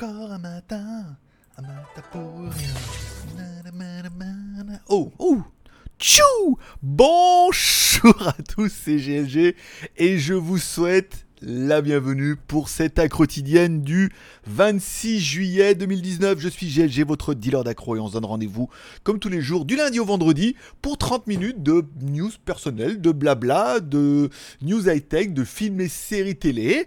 Encore un matin, un matin pour rien. Oh, oh, tchou Bonjour à tous, c'est GLG et je vous souhaite la bienvenue pour cette accro quotidienne du 26 juillet 2019. Je suis GLG, votre dealer d'accro et on se donne rendez-vous comme tous les jours du lundi au vendredi pour 30 minutes de news personnelles, de blabla, de news high-tech, de films et séries télé.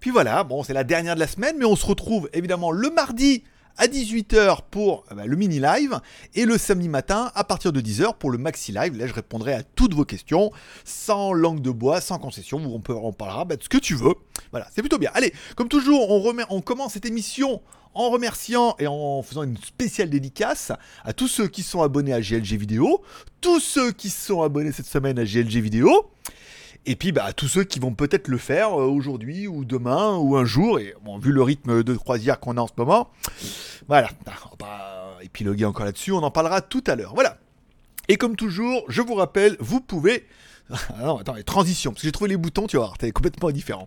Puis voilà, bon c'est la dernière de la semaine mais on se retrouve évidemment le mardi à 18h pour euh, bah, le mini live et le samedi matin à partir de 10h pour le maxi live. Là, je répondrai à toutes vos questions sans langue de bois, sans concession. On, on parlera bah, de ce que tu veux. Voilà, c'est plutôt bien. Allez, comme toujours, on, on commence cette émission en remerciant et en faisant une spéciale dédicace à tous ceux qui sont abonnés à GLG Vidéo, tous ceux qui sont abonnés cette semaine à GLG Vidéo. Et puis bah, tous ceux qui vont peut-être le faire euh, aujourd'hui ou demain ou un jour, et bon, vu le rythme de croisière qu'on a en ce moment, voilà, on va pas épiloguer encore là-dessus, on en parlera tout à l'heure. Voilà. Et comme toujours, je vous rappelle, vous pouvez... Ah non, attends, les parce que j'ai trouvé les boutons, tu vois, c'est complètement différent.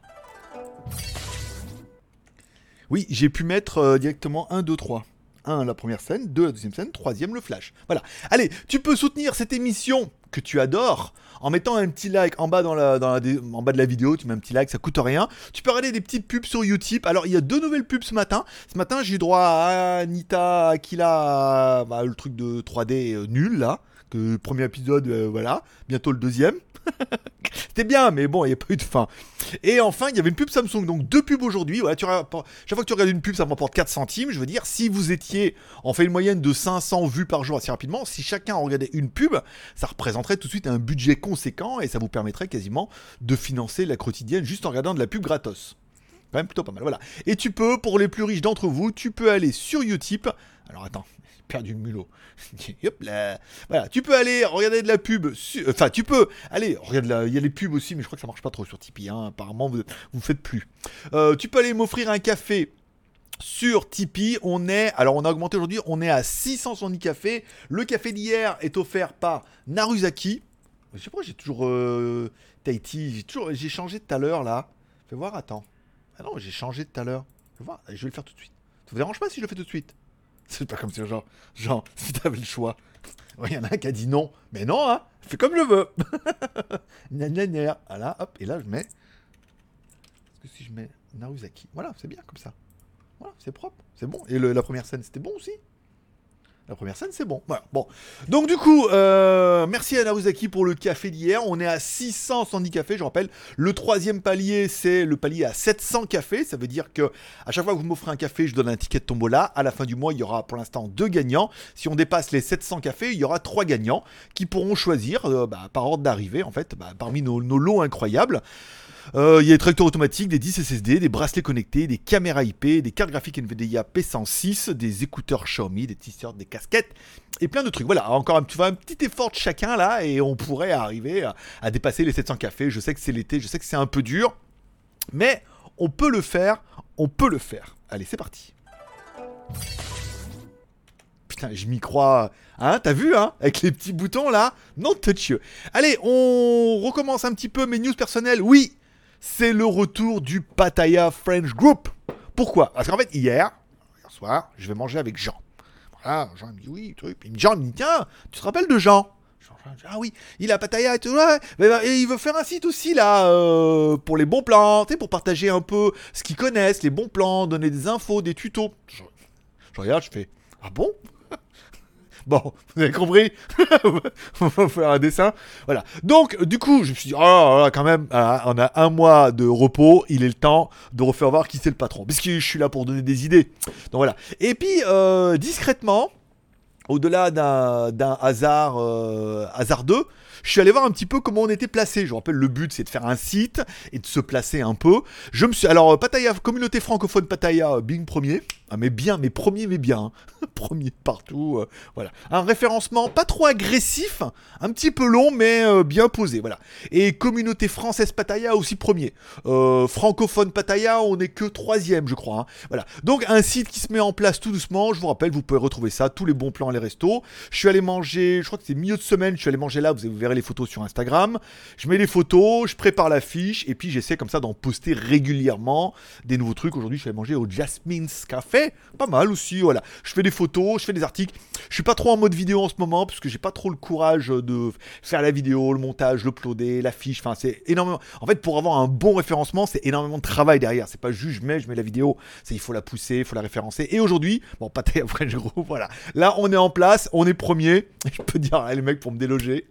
Oui, j'ai pu mettre euh, directement 1, 2, 3. 1 la première scène, 2 la deuxième scène, troisième le flash. Voilà. Allez, tu peux soutenir cette émission que tu adores en mettant un petit like en bas, dans la, en bas de la vidéo, tu mets un petit like, ça coûte rien. Tu peux regarder des petites pubs sur YouTube. Alors, il y a deux nouvelles pubs ce matin. Ce matin, j'ai eu droit à Anita Aquila, bah, le truc de 3D euh, nul là. Que premier épisode, euh, voilà. Bientôt le deuxième. C'était bien, mais bon, il n'y a pas eu de fin. Et enfin, il y avait une pub Samsung, donc deux pubs aujourd'hui. Voilà, tu chaque fois que tu regardes une pub, ça m'emporte 4 centimes. Je veux dire, si vous étiez, on fait une moyenne de 500 vues par jour assez rapidement, si chacun regardait une pub, ça représenterait tout de suite un budget conséquent et ça vous permettrait quasiment de financer la quotidienne juste en regardant de la pub gratos. Quand même plutôt pas mal, voilà. Et tu peux, pour les plus riches d'entre vous, tu peux aller sur Utip. Alors attends, perdu le mulot. Hop là. Voilà, tu peux aller regarder de la pub. Enfin, tu peux aller regarde Il y a les pubs aussi, mais je crois que ça marche pas trop sur Tipeee. Hein. Apparemment, vous vous faites plus. Euh, tu peux aller m'offrir un café sur Tipeee. On est, alors on a augmenté aujourd'hui, on est à 670 cafés. Le café d'hier est offert par Naruzaki. Je sais pas, j'ai toujours euh, Tahiti, j'ai toujours, j'ai changé tout à l'heure là. Fais voir, attends. Ah non, j'ai changé tout à l'heure. Je vais le faire tout de suite. Ça vous dérange pas si je le fais tout de suite? C'est pas comme si, genre, genre, si t'avais le choix. Il y en a un qui a dit non. Mais non, hein, fais comme je veux. Voilà, hop, et là, je mets. Est-ce que si je mets Naruzaki Voilà, c'est bien comme ça. Voilà, c'est propre, c'est bon. Et la première scène, c'était bon aussi. La première scène, c'est bon. Bon. Donc, du coup, euh, merci à Naruzaki pour le café d'hier. On est à 670 cafés, je rappelle. Le troisième palier, c'est le palier à 700 cafés. Ça veut dire que à chaque fois que vous m'offrez un café, je donne un ticket de tombola. À la fin du mois, il y aura pour l'instant deux gagnants. Si on dépasse les 700 cafés, il y aura trois gagnants qui pourront choisir euh, bah, par ordre d'arrivée, en fait, bah, parmi nos lots incroyables. Euh, il y a des tracteurs automatiques, des 10 SSD, des bracelets connectés, des caméras IP, des cartes graphiques NVIDIA P106, des écouteurs Xiaomi, des t-shirts, des casquettes et plein de trucs. Voilà, encore un, petit effort de chacun là et on pourrait arriver à, dépasser les 700 cafés. Je sais que c'est l'été, je sais que c'est un peu dur, mais on peut le faire, on peut le faire. Allez, c'est parti. Putain, je m'y crois. Hein, t'as vu, hein Avec les petits boutons là? Non. Allez, on recommence un petit peu mes news personnelles. Oui, c'est le retour du Pattaya French Group. Pourquoi? Parce qu'en fait, hier, hier soir, je vais manger avec Jean. Voilà, Jean me dit oui, truc. Puis Jean me dit tiens, tu te rappelles de Jean? Ah oui, il a Pattaya et tout, ouais, bah, et il veut faire un site aussi là, euh, pour les bons plans, pour partager un peu ce qu'ils connaissent, les bons plans, donner des infos, des tutos. je regarde, je fais, ah bon? Bon, vous avez compris On va faire un dessin. Voilà. Donc, du coup, je me suis dit, oh quand même, on a un mois de repos, il est le temps de refaire voir qui c'est le patron. Puisque je suis là pour donner des idées. Donc voilà. Et puis, euh, discrètement, au-delà d'un hasard, euh, hasardeux, je suis allé voir un petit peu comment on était placé. Je rappelle, le but c'est de faire un site et de se placer un peu. Je me suis alors Pattaya, communauté francophone Pattaya, euh, Bing premier. Ah mais bien, mais premier mais bien, hein. premier partout. Euh, voilà, un référencement pas trop agressif, un petit peu long mais euh, bien posé. Voilà. Et communauté française Pattaya aussi premier. francophone Pattaya, on est que troisième je crois. Hein. Voilà. Donc un site qui se met en place tout doucement. Je vous rappelle, vous pouvez retrouver ça, tous les bons plans, les restos. Je suis allé manger, je crois que c'est milieu de semaine, je suis allé manger là, vous verrez les photos sur Instagram. Je mets les photos, je prépare la fiche, et puis j'essaie comme ça d'en poster régulièrement des nouveaux trucs. Aujourd'hui, je suis allé manger au Jasmine's Café, pas mal aussi, voilà. Je fais des photos, je fais des articles. Je suis pas trop en mode vidéo en ce moment, parce que j'ai pas trop le courage de faire la vidéo, le montage, l'uploader, la fiche, enfin c'est énormément. En fait, pour avoir un bon référencement, c'est énormément de travail derrière. C'est pas juste je mets, je mets la vidéo, il faut la pousser, il faut la référencer. Et aujourd'hui, bon, pas après je groupe, voilà. Là, on est en place, on est premier. Je peux dire, les mecs, pour me déloger.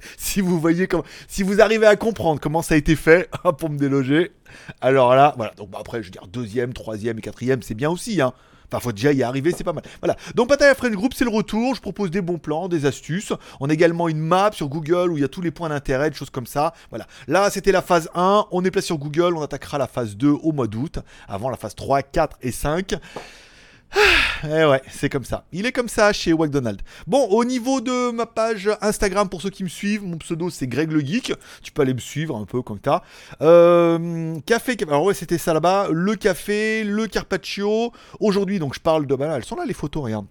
si vous voyez comment, si vous arrivez à comprendre comment ça a été fait pour me déloger, alors là, voilà. Donc bah, après, je veux dire deuxième, troisième et quatrième, c'est bien aussi, hein. Enfin, faut déjà y arriver, c'est pas mal. Voilà. Donc, Pataya French Group, c'est le retour. Je propose des bons plans, des astuces. On a également une map sur Google où il y a tous les points d'intérêt, des choses comme ça. Voilà. Là, c'était la phase 1. On est placé sur Google. On attaquera la phase 2 au mois d'août. Avant la phase 3, 4 et 5. Eh ouais, c'est comme ça. Il est comme ça chez McDonald's. Bon, au niveau de ma page Instagram, pour ceux qui me suivent, mon pseudo c'est Greg le Geek. Tu peux aller me suivre un peu comme ça. Euh, café, alors ouais, c'était ça là-bas. Le café, le carpaccio. Aujourd'hui, donc je parle de. Bah elles sont là les photos, regarde.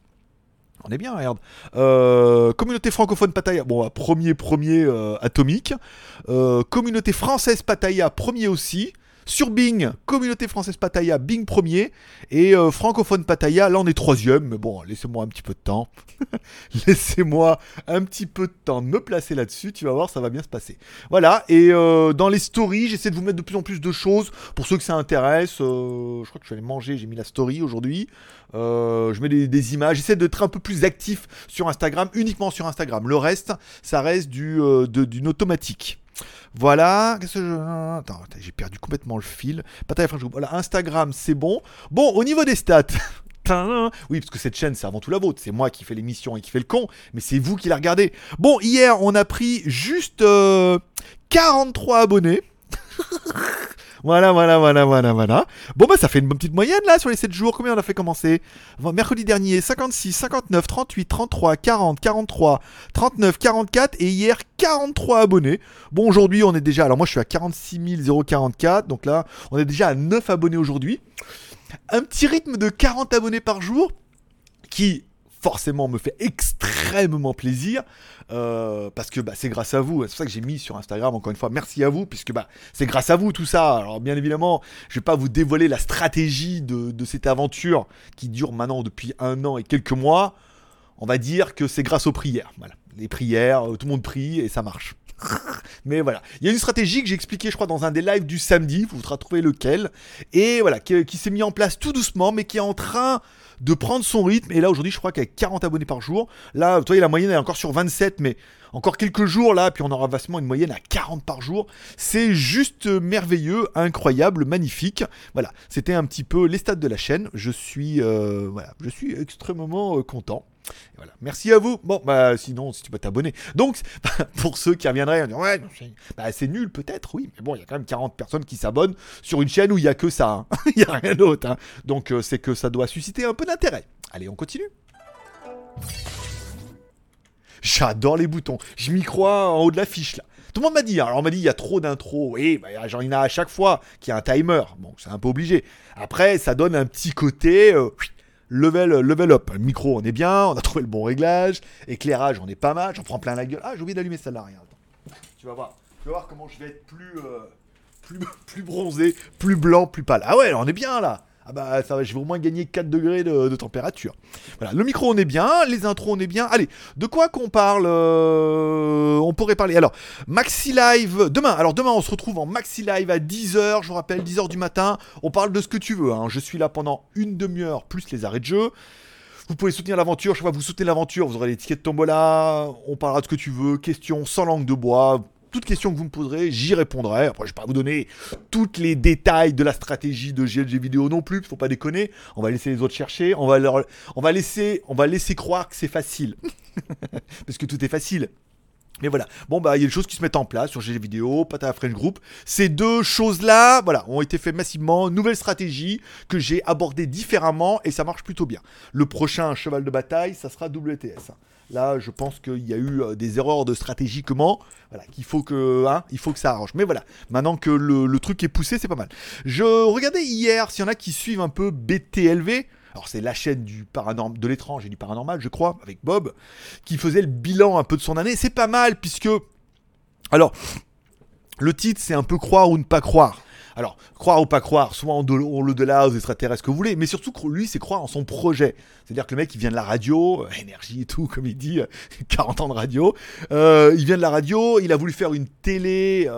On est bien, regarde. Euh, communauté francophone Pataya, bon, premier, premier euh, atomique. communauté française Pataya, premier aussi. Sur Bing, communauté française Pataya, Bing premier. Et euh, francophone Pataya, là on est troisième. Mais bon, laissez-moi un petit peu de temps. laissez-moi un petit peu de temps me placer là-dessus. Tu vas voir, ça va bien se passer. Voilà. Et euh, dans les stories, j'essaie de vous mettre de plus en plus de choses. Pour ceux que ça intéresse, euh, je crois que je suis allé manger, j'ai mis la story aujourd'hui. je mets des, images. J'essaie d'être un peu plus actif sur Instagram, uniquement sur Instagram. Le reste, ça reste du, d'une automatique. Voilà. Qu'est-ce que je... Attends, j'ai perdu complètement le fil. Voilà, Instagram, c'est bon. Bon, au niveau des stats. Oui, parce que cette chaîne, c'est avant tout la vôtre. C'est moi qui fais l'émission et qui fais le con, mais c'est vous qui la regardez. Bon, hier, on a pris juste 43 euh, abonnés. Voilà, voilà, voilà, voilà, voilà. Bon, bah, ça fait une bonne petite moyenne là sur les 7 jours. Combien on a fait commencer? Mercredi dernier, 56, 59, 38, 33, 40, 43, 39, 44 et hier 43 abonnés. Bon, aujourd'hui, on est déjà. Alors, moi, je suis à 46 044. Donc là, on est déjà à 9 abonnés aujourd'hui. Un petit rythme de 40 abonnés par jour qui forcément me fait extrêmement plaisir euh, parce que bah, c'est grâce à vous. C'est pour ça que j'ai mis sur Instagram encore une fois. Merci à vous puisque bah, c'est grâce à vous tout ça. Alors bien évidemment, je vais pas vous dévoiler la stratégie de, cette aventure qui dure maintenant depuis un an et quelques mois. On va dire que c'est grâce aux prières. Voilà, les prières, euh, tout le monde prie et ça marche. Mais voilà, il y a une stratégie que j'ai expliqué, je crois, dans un des lives du samedi. Vous voudrez trouver lequel. Et voilà, qui, qui s'est mis en place tout doucement, mais qui est en train de prendre son rythme. Et là, aujourd'hui, je crois qu'avec 40 abonnés par jour, là, vous voyez, la moyenne est encore sur 27, mais encore quelques jours là, puis on aura vastement une moyenne à 40 par jour. C'est juste merveilleux, incroyable, magnifique. Voilà, c'était un petit peu les stats de la chaîne. Je suis, euh, voilà, je suis extrêmement euh, content. Merci à vous. Bon, bah sinon, si tu peux t'abonner. Donc, pour ceux qui reviendraient, on dit, ouais, bah, c'est nul peut-être, oui, mais bon, il y a quand même 40 personnes qui s'abonnent sur une chaîne où il n'y a que ça. Hein. Il n'y a rien d'autre. Hein. Donc, euh, c'est que ça doit susciter un peu d'intérêt. Allez, on continue. J'adore les boutons. Je m'y crois en haut de la fiche là. Tout le monde m'a dit, alors on m'a dit il y a trop d'intros. Oui, bah, genre il y à chaque fois qui a un timer. Bon, c'est un peu obligé. Après, ça donne un petit côté euh, level, level up. Micro, on est bien, on a trouvé le bon réglage. Éclairage, on est pas mal. J'en prends plein la gueule. Ah, j'ai oublié d'allumer celle-là, rien. Tu vas voir. Tu vas voir comment je vais être plus, euh, plus bronzé, plus blanc, plus pâle. Ah ouais, on est bien là. Ah bah ça va, je vais au moins gagner 4 degrés de, température. Voilà, le micro on est bien, les intros on est bien. Allez, de quoi qu'on parle euh, On pourrait parler. Alors, Maxi Live, demain, alors demain on se retrouve en Maxi Live à 10h, je vous rappelle, 10h du matin. On parle de ce que tu veux, hein. je suis là pendant une demi-heure plus les arrêts de jeu. Vous pouvez soutenir l'aventure, chaque fois que vous soutenez l'aventure, vous aurez les tickets de tombola, on parlera de ce que tu veux, questions sans langue de bois, toutes questions que vous me poserez, j'y répondrai. Après, je vais pas vous donner tous les détails de la stratégie de GLG vidéo non plus, faut pas déconner. On va laisser les autres chercher. On va, leur, on va, laisser, on va laisser croire que c'est facile. Parce que tout est facile. Mais voilà, bon bah il y a des choses qui se mettent en place sur GG Vidéo, Pata French Group. Ces deux choses-là, voilà, ont été faites massivement. Nouvelle stratégie que j'ai abordée différemment et ça marche plutôt bien. Le prochain cheval de bataille, ça sera WTS. Là, je pense qu'il y a eu euh, des erreurs de stratégie comment, voilà, qu'il faut que, hein, il faut que ça arrange. Mais voilà, maintenant que le, truc est poussé, c'est pas mal. Je regardais hier s'il y en a qui suivent un peu BTLV. Alors c'est la chaîne de l'étrange et du paranormal, je crois, avec Bob, qui faisait le bilan un peu de son année. C'est pas mal puisque, alors, le titre c'est un peu croire ou ne pas croire. Alors, croire ou pas croire, soit on l'au-delà, aux extraterrestres, que vous voulez, mais surtout, lui, c'est croire en son projet. C'est-à-dire que le mec, il vient de la radio, euh, énergie et tout, comme il dit, 40 ans de radio. Euh, il vient de la radio, il a voulu faire une télé.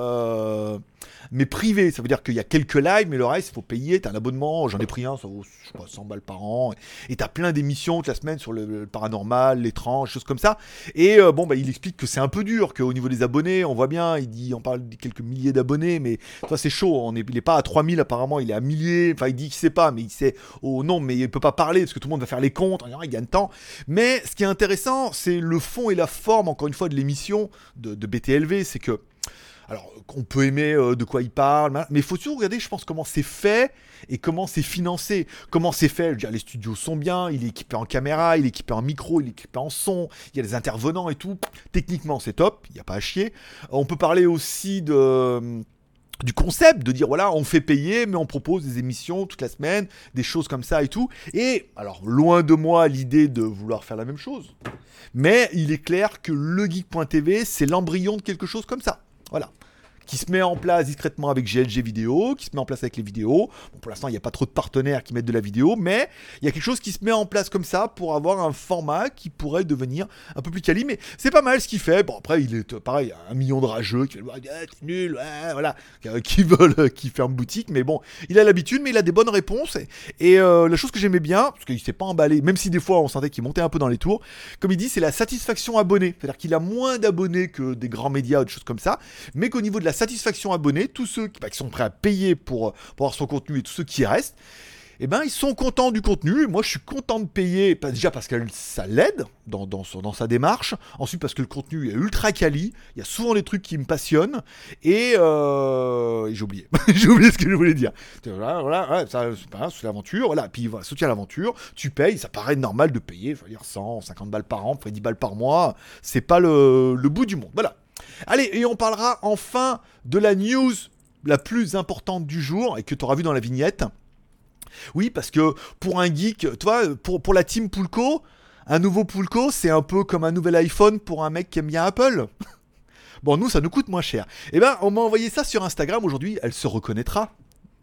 Mais privé. Ça veut dire qu'il y a quelques lives, mais le reste, il faut payer. T'as un abonnement, j'en ai pris un, ça vaut je sais pas, 100 balles par an. Et t'as plein d'émissions toute la semaine sur le, paranormal, l'étrange, choses comme ça. Et euh, bon, bah, il explique que c'est un peu dur, qu'au niveau des abonnés, on voit bien, il dit, on parle de quelques milliers d'abonnés, mais toi, c'est chaud. On est, il est pas à 3000 apparemment, il est à milliers. Enfin, il dit qu'il sait pas, mais il sait au nom, mais il peut pas parler parce que tout le monde va faire les comptes. Il gagne temps. Mais ce qui est intéressant, c'est le fond et la forme, encore une fois, de l'émission de, de BTLV. C'est que alors, on peut aimer euh, de quoi il parle, mais il faut toujours regarder, je pense, comment c'est fait et comment c'est financé. Comment c'est fait, dire, les studios sont bien, il est équipé en caméra, il est équipé en micro, il est équipé en son, il y a des intervenants et tout. Techniquement, c'est top, il n'y a pas à chier. On peut parler aussi de du concept de dire voilà on fait payer mais on propose des émissions toute la semaine des choses comme ça et tout et alors loin de moi l'idée de vouloir faire la même chose mais il est clair que le geek.tv c'est l'embryon de quelque chose comme ça voilà qui se met en place discrètement avec GLG vidéo, qui se met en place avec les vidéos. Bon, pour l'instant, il n'y a pas trop de partenaires qui mettent de la vidéo, mais il y a quelque chose qui se met en place comme ça pour avoir un format qui pourrait devenir un peu plus quali. Mais c'est pas mal ce qu'il fait. Bon, après, il est euh, pareil, un million de rageux qui veulent ah, nul, voilà, euh, qui veulent euh, qui ferment boutique. Mais bon, il a l'habitude, mais il a des bonnes réponses. Et, la chose que j'aimais bien, parce qu'il s'est pas emballé, même si des fois on sentait qu'il montait un peu dans les tours, comme il dit, c'est la satisfaction abonné. C'est-à-dire qu'il a moins d'abonnés que des grands médias ou des choses comme ça, mais qu'au niveau de la satisfaction abonnés, tous ceux bah, qui, sont prêts à payer pour, pour avoir son contenu et tous ceux qui restent, eh ben, ils sont contents du contenu. Moi, je suis content de payer, déjà parce que ça l'aide dans, sa démarche. Ensuite, parce que le contenu est ultra quali. Il y a souvent des trucs qui me passionnent. Et, euh, j'ai oublié. j'ai oublié ce que je voulais dire. Voilà, voilà c'est l'aventure. Voilà. Puis, voilà, soutien l'aventure. Tu payes. Ça paraît normal de payer. Il faut dire 100, 50 balles par an, 10 balles par mois. C'est pas le, le bout du monde. Voilà. Allez, et on parlera enfin de la news la plus importante du jour et que tu auras vu dans la vignette. Oui, parce que pour un geek, toi, pour, pour la team Poulco, un nouveau Poulco, c'est un peu comme un nouvel iPhone pour un mec qui aime bien Apple. bon, nous, ça nous coûte moins cher. Eh ben, on m'a envoyé ça sur Instagram aujourd'hui, elle se reconnaîtra.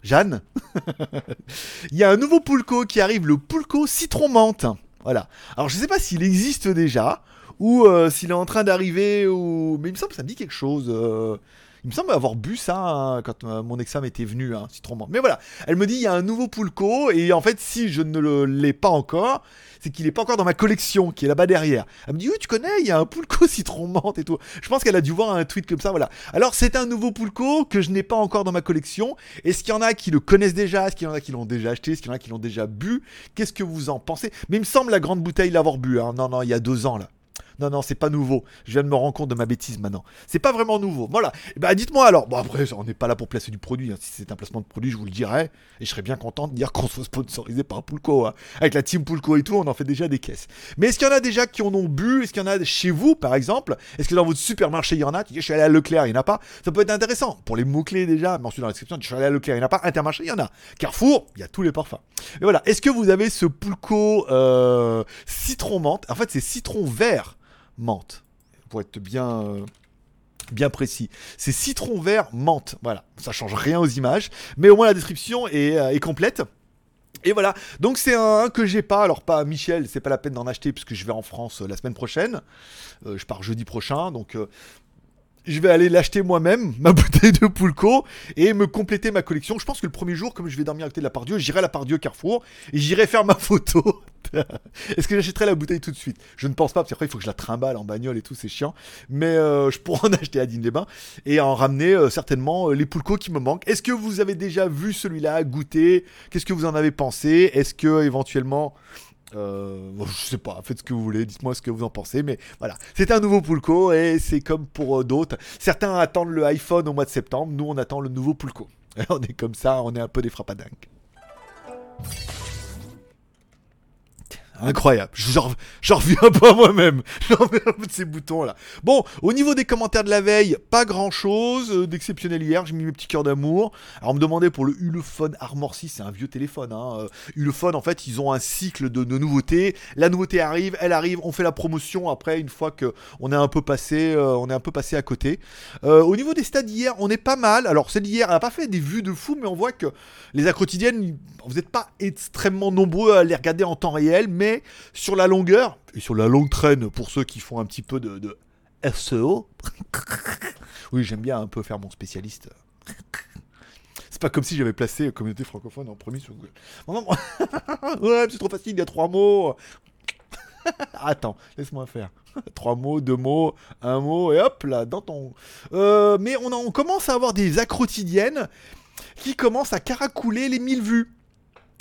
Jeanne Il y a un nouveau Poulco qui arrive, le Poulco citron menthe. Voilà. Alors, je ne sais pas s'il existe déjà, ou euh, s'il est en train d'arriver, ou... mais il me semble que ça me dit quelque chose. Euh. Il me semble avoir bu ça hein, quand euh, mon ex-femme était venue, hein, citron Mais voilà, elle me dit il y a un nouveau Poulco, et en fait, si je ne l'ai pas encore, c'est qu'il n'est pas encore dans ma collection, qui est là-bas derrière. Elle me dit oui, tu connais, il y a un Poulco citron menthe et tout. Je pense qu'elle a dû voir un tweet comme ça, voilà. Alors, c'est un nouveau Poulco que je n'ai pas encore dans ma collection. Est-ce qu'il y en a qui le connaissent déjà? Est-ce qu'il y en a qui l'ont déjà acheté? Est-ce qu'il y en a qui l'ont déjà bu? Qu'est-ce que vous en pensez? Mais il me semble la grande bouteille l'avoir bu. Hein. Non, non, il y a deux ans là. Non, non, c'est pas nouveau. Je viens de me rendre compte de ma bêtise maintenant. C'est pas vraiment nouveau. Voilà. Et eh ben, dites-moi alors. Bon, après, on n'est pas là pour placer du produit. Hein. Si c'est un placement de produit, je vous le dirais. Et je serais bien content de dire qu'on soit sponsorisé par Poulco. Hein. Avec la team Poulco et tout, on en fait déjà des caisses. Mais est-ce qu'il y en a déjà qui en ont bu? Est-ce qu'il y en a chez vous, par exemple? Est-ce que dans votre supermarché, il y en a Je suis allé à Leclerc, il n'y en a pas? Ça peut être intéressant. Pour les mots-clés déjà, ensuite dans la description, je suis allé à Leclerc, il n'y en a pas. Intermarché, il y en a. Carrefour, il y a tous les parfums. Et voilà. Est-ce que vous avez ce Poulco euh, citron menthe En fait, c'est citron vert menthe pour être bien, euh, bien précis. C'est citron vert menthe. Voilà, ça change rien aux images, mais au moins la description est, euh, complète. Et voilà, donc c'est un, que j'ai pas, alors pas Michel, c'est pas la peine d'en acheter puisque je vais en France euh, la semaine prochaine, je pars jeudi prochain, donc je vais aller l'acheter moi-même, ma bouteille de Poulco, et me compléter ma collection. Je pense que le premier jour, comme je vais dormir à côté de la Pardieu, j'irai à la Pardieu Carrefour, et j'irai faire ma photo. Est-ce que j'achèterai la bouteille tout de suite? Je ne pense pas, parce qu'après il faut que je la trimballe en bagnole et tout, c'est chiant. Mais euh, je pourrais en acheter à Digne-les-Bains, et en ramener euh, certainement euh, les Poulco qui me manquent. Est-ce que vous avez déjà vu celui-là, goûté? Qu'est-ce que vous en avez pensé? Est-ce que éventuellement euh, je sais pas, faites ce que vous voulez, dites-moi ce que vous en pensez, mais voilà. C'est un nouveau Poulco et c'est comme pour euh, d'autres. Certains attendent le iPhone au mois de septembre, nous on attend le nouveau Poulco. on est comme ça, on est un peu des frappadingues. Incroyable. J'en reviens pas moi-même. J'en reviens de ces boutons-là. Bon, au niveau des commentaires de la veille, pas grand-chose euh, d'exceptionnel hier. J'ai mis mes petits cœurs d'amour. Alors, on me demandait pour le Ulefone Armor 6, c'est un vieux téléphone. Hein. Euh, Ulefone, en fait, ils ont un cycle de, nouveautés. La nouveauté arrive, elle arrive, on fait la promotion. Après, une fois que on est un peu passé, euh, on est un peu passé à côté. au niveau des stats d'hier, on est pas mal. Alors, celle d'hier, elle a pas fait des vues de fou, mais on voit que les quotidiennes, vous n'êtes pas extrêmement nombreux à les regarder en temps réel, mais sur la longueur, et sur la longue traîne pour ceux qui font un petit peu de, SEO, oui, j'aime bien un peu faire mon spécialiste. C'est pas comme si j'avais placé communauté francophone en premier sur Google. ouais, c'est trop facile, il y a trois mots. Attends, laisse-moi faire. Trois mots, deux mots, un mot, et hop là, dans ton. Euh, mais on, commence à avoir des quotidiennes qui commencent à caracouler les 1000 vues.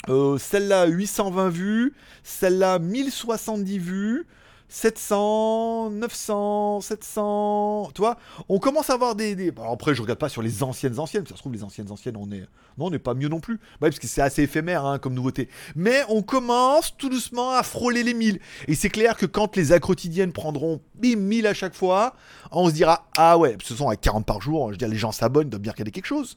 Euh, celle-là 820 vues, celle-là 1070 vues, 700, 900, 700, tu vois, on commence à avoir des, après je regarde pas sur les anciennes anciennes, ça se trouve les anciennes anciennes on est, non on n'est pas mieux non plus, bah, parce que c'est assez éphémère hein, comme nouveauté, mais on commence tout doucement à frôler les 1000, et c'est clair que quand les quotidiennes prendront 1000 à chaque fois, on se dira, ah ouais, ce sont à 40 par jour, je veux dire les gens s'abonnent, doivent bien regarder quelque chose,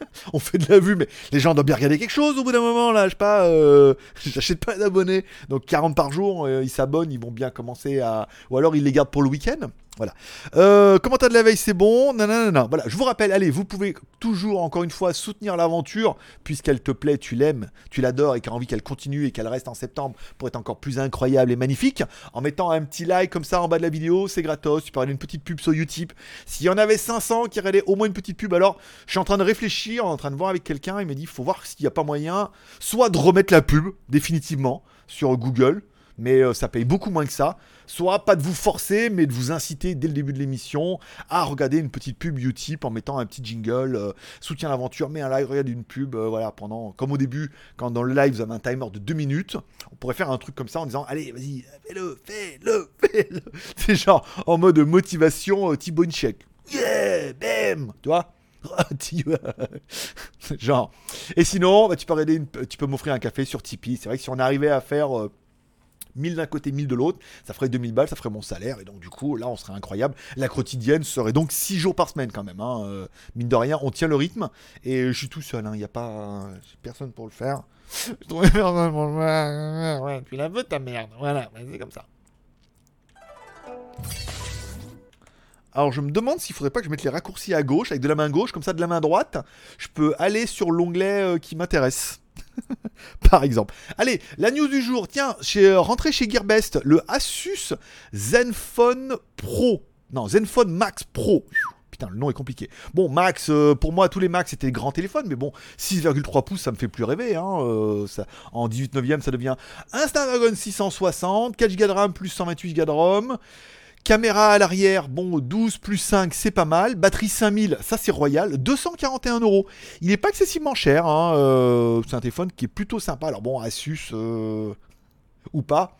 on fait de la vue, mais les gens doivent bien regarder quelque chose au bout d'un moment, là, je sais pas, euh, j'achète pas d'abonnés, donc 40 par jour, euh, ils s'abonnent, ils vont bien commencer à... Ou alors ils les gardent pour le week-end, voilà. Euh, commentaire de la veille, c'est bon? Nanana. Voilà, je vous rappelle, allez, vous pouvez toujours, encore une fois, soutenir l'aventure, puisqu'elle te plaît, tu l'aimes, tu l'adores et qu'elle a envie qu'elle continue et qu'elle reste en septembre pour être encore plus incroyable et magnifique, en mettant un petit like comme ça en bas de la vidéo, c'est gratos. Tu peux une petite pub sur Utip. S'il y en avait 500 qui regardaient au moins une petite pub, alors je suis en train de réfléchir, en train de voir avec quelqu'un, il me dit, faut voir s'il n'y a pas moyen, soit de remettre la pub, définitivement, sur Google, mais euh, ça paye beaucoup moins que ça. Soit pas de vous forcer, mais de vous inciter dès le début de l'émission à regarder une petite pub Utip en mettant un petit jingle, euh, soutien l'aventure, mets un live, regarde une pub, euh, voilà, pendant, comme au début, quand dans le live vous avez un timer de 2 minutes, on pourrait faire un truc comme ça en disant, allez, vas-y, fais-le, fais-le, fais-le. C'est genre en mode motivation, T-Bone Check. Yeah, bam, tu vois? Genre. Et sinon, bah, tu peux, tu peux m'offrir un café sur Tipeee. C'est vrai que si on arrivait à faire 1000 d'un côté, 1000 de l'autre, ça ferait 2000 balles, ça ferait mon salaire, et donc du coup, là, on serait incroyable. La quotidienne serait donc 6 jours par semaine quand même, hein. Euh, mine de rien, on tient le rythme, et je suis tout seul, il hein. n'y a pas personne pour le faire. Je trouvais personne pour le faire. Ouais, tu la veux ta merde, voilà, c'est comme ça. Alors je me demande s'il faudrait pas que je mette les raccourcis à gauche avec de la main gauche, comme ça de la main droite, je peux aller sur l'onglet euh, qui m'intéresse. Par exemple. Allez, la news du jour. Tiens, chez, euh, rentré chez Gearbest, le Asus Zenfone Pro. Non, Zenfone Max Pro. Putain, le nom est compliqué. Bon, Max, euh, pour moi, tous les Max c'était grands téléphones, mais bon, 6,3 pouces, ça me fait plus rêver. Hein, ça, en 18 neuvième, ça devient un Snapdragon 660, 4 Go de RAM plus 128 Go de ROM. Caméra à l'arrière, bon, 12 plus 5, c'est pas mal. Batterie 5000, ça c'est royal. 241 euros. Il n'est pas excessivement cher. Hein, euh, c'est un téléphone qui est plutôt sympa. Alors bon, Asus euh, ou pas.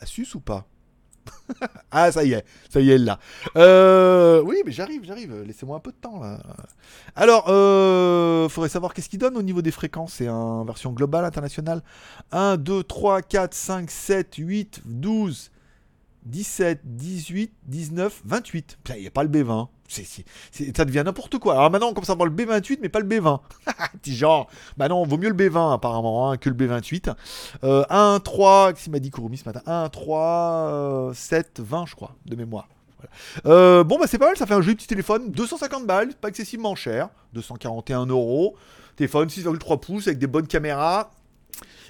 Asus ou pas? ah, ça y est, ça y est, là. Euh, oui, mais j'arrive, j'arrive. Laissez-moi un peu de temps, là. Alors, euh, faudrait savoir qu'est-ce qu'il donne au niveau des fréquences. C'est en version globale, internationale. 1, 2, 3, 4, 5, 7, 8, 12, 17, 18, 19, 28. il n'y a pas le B20 ça devient n'importe quoi. Alors maintenant, on commence à voir le B28, mais pas le B20. Petit genre, bah non, vaut mieux le B20 apparemment hein, que le B28. 1, 3, qu'est-ce m'a dit Kurumi ce matin? 1, 3, 7, 20, je crois, de mémoire. Euh, bon, bah c'est pas mal, ça fait un joli petit téléphone. 250 balles, pas excessivement cher. 241 euros. Téléphone 6,3 pouces avec des bonnes caméras.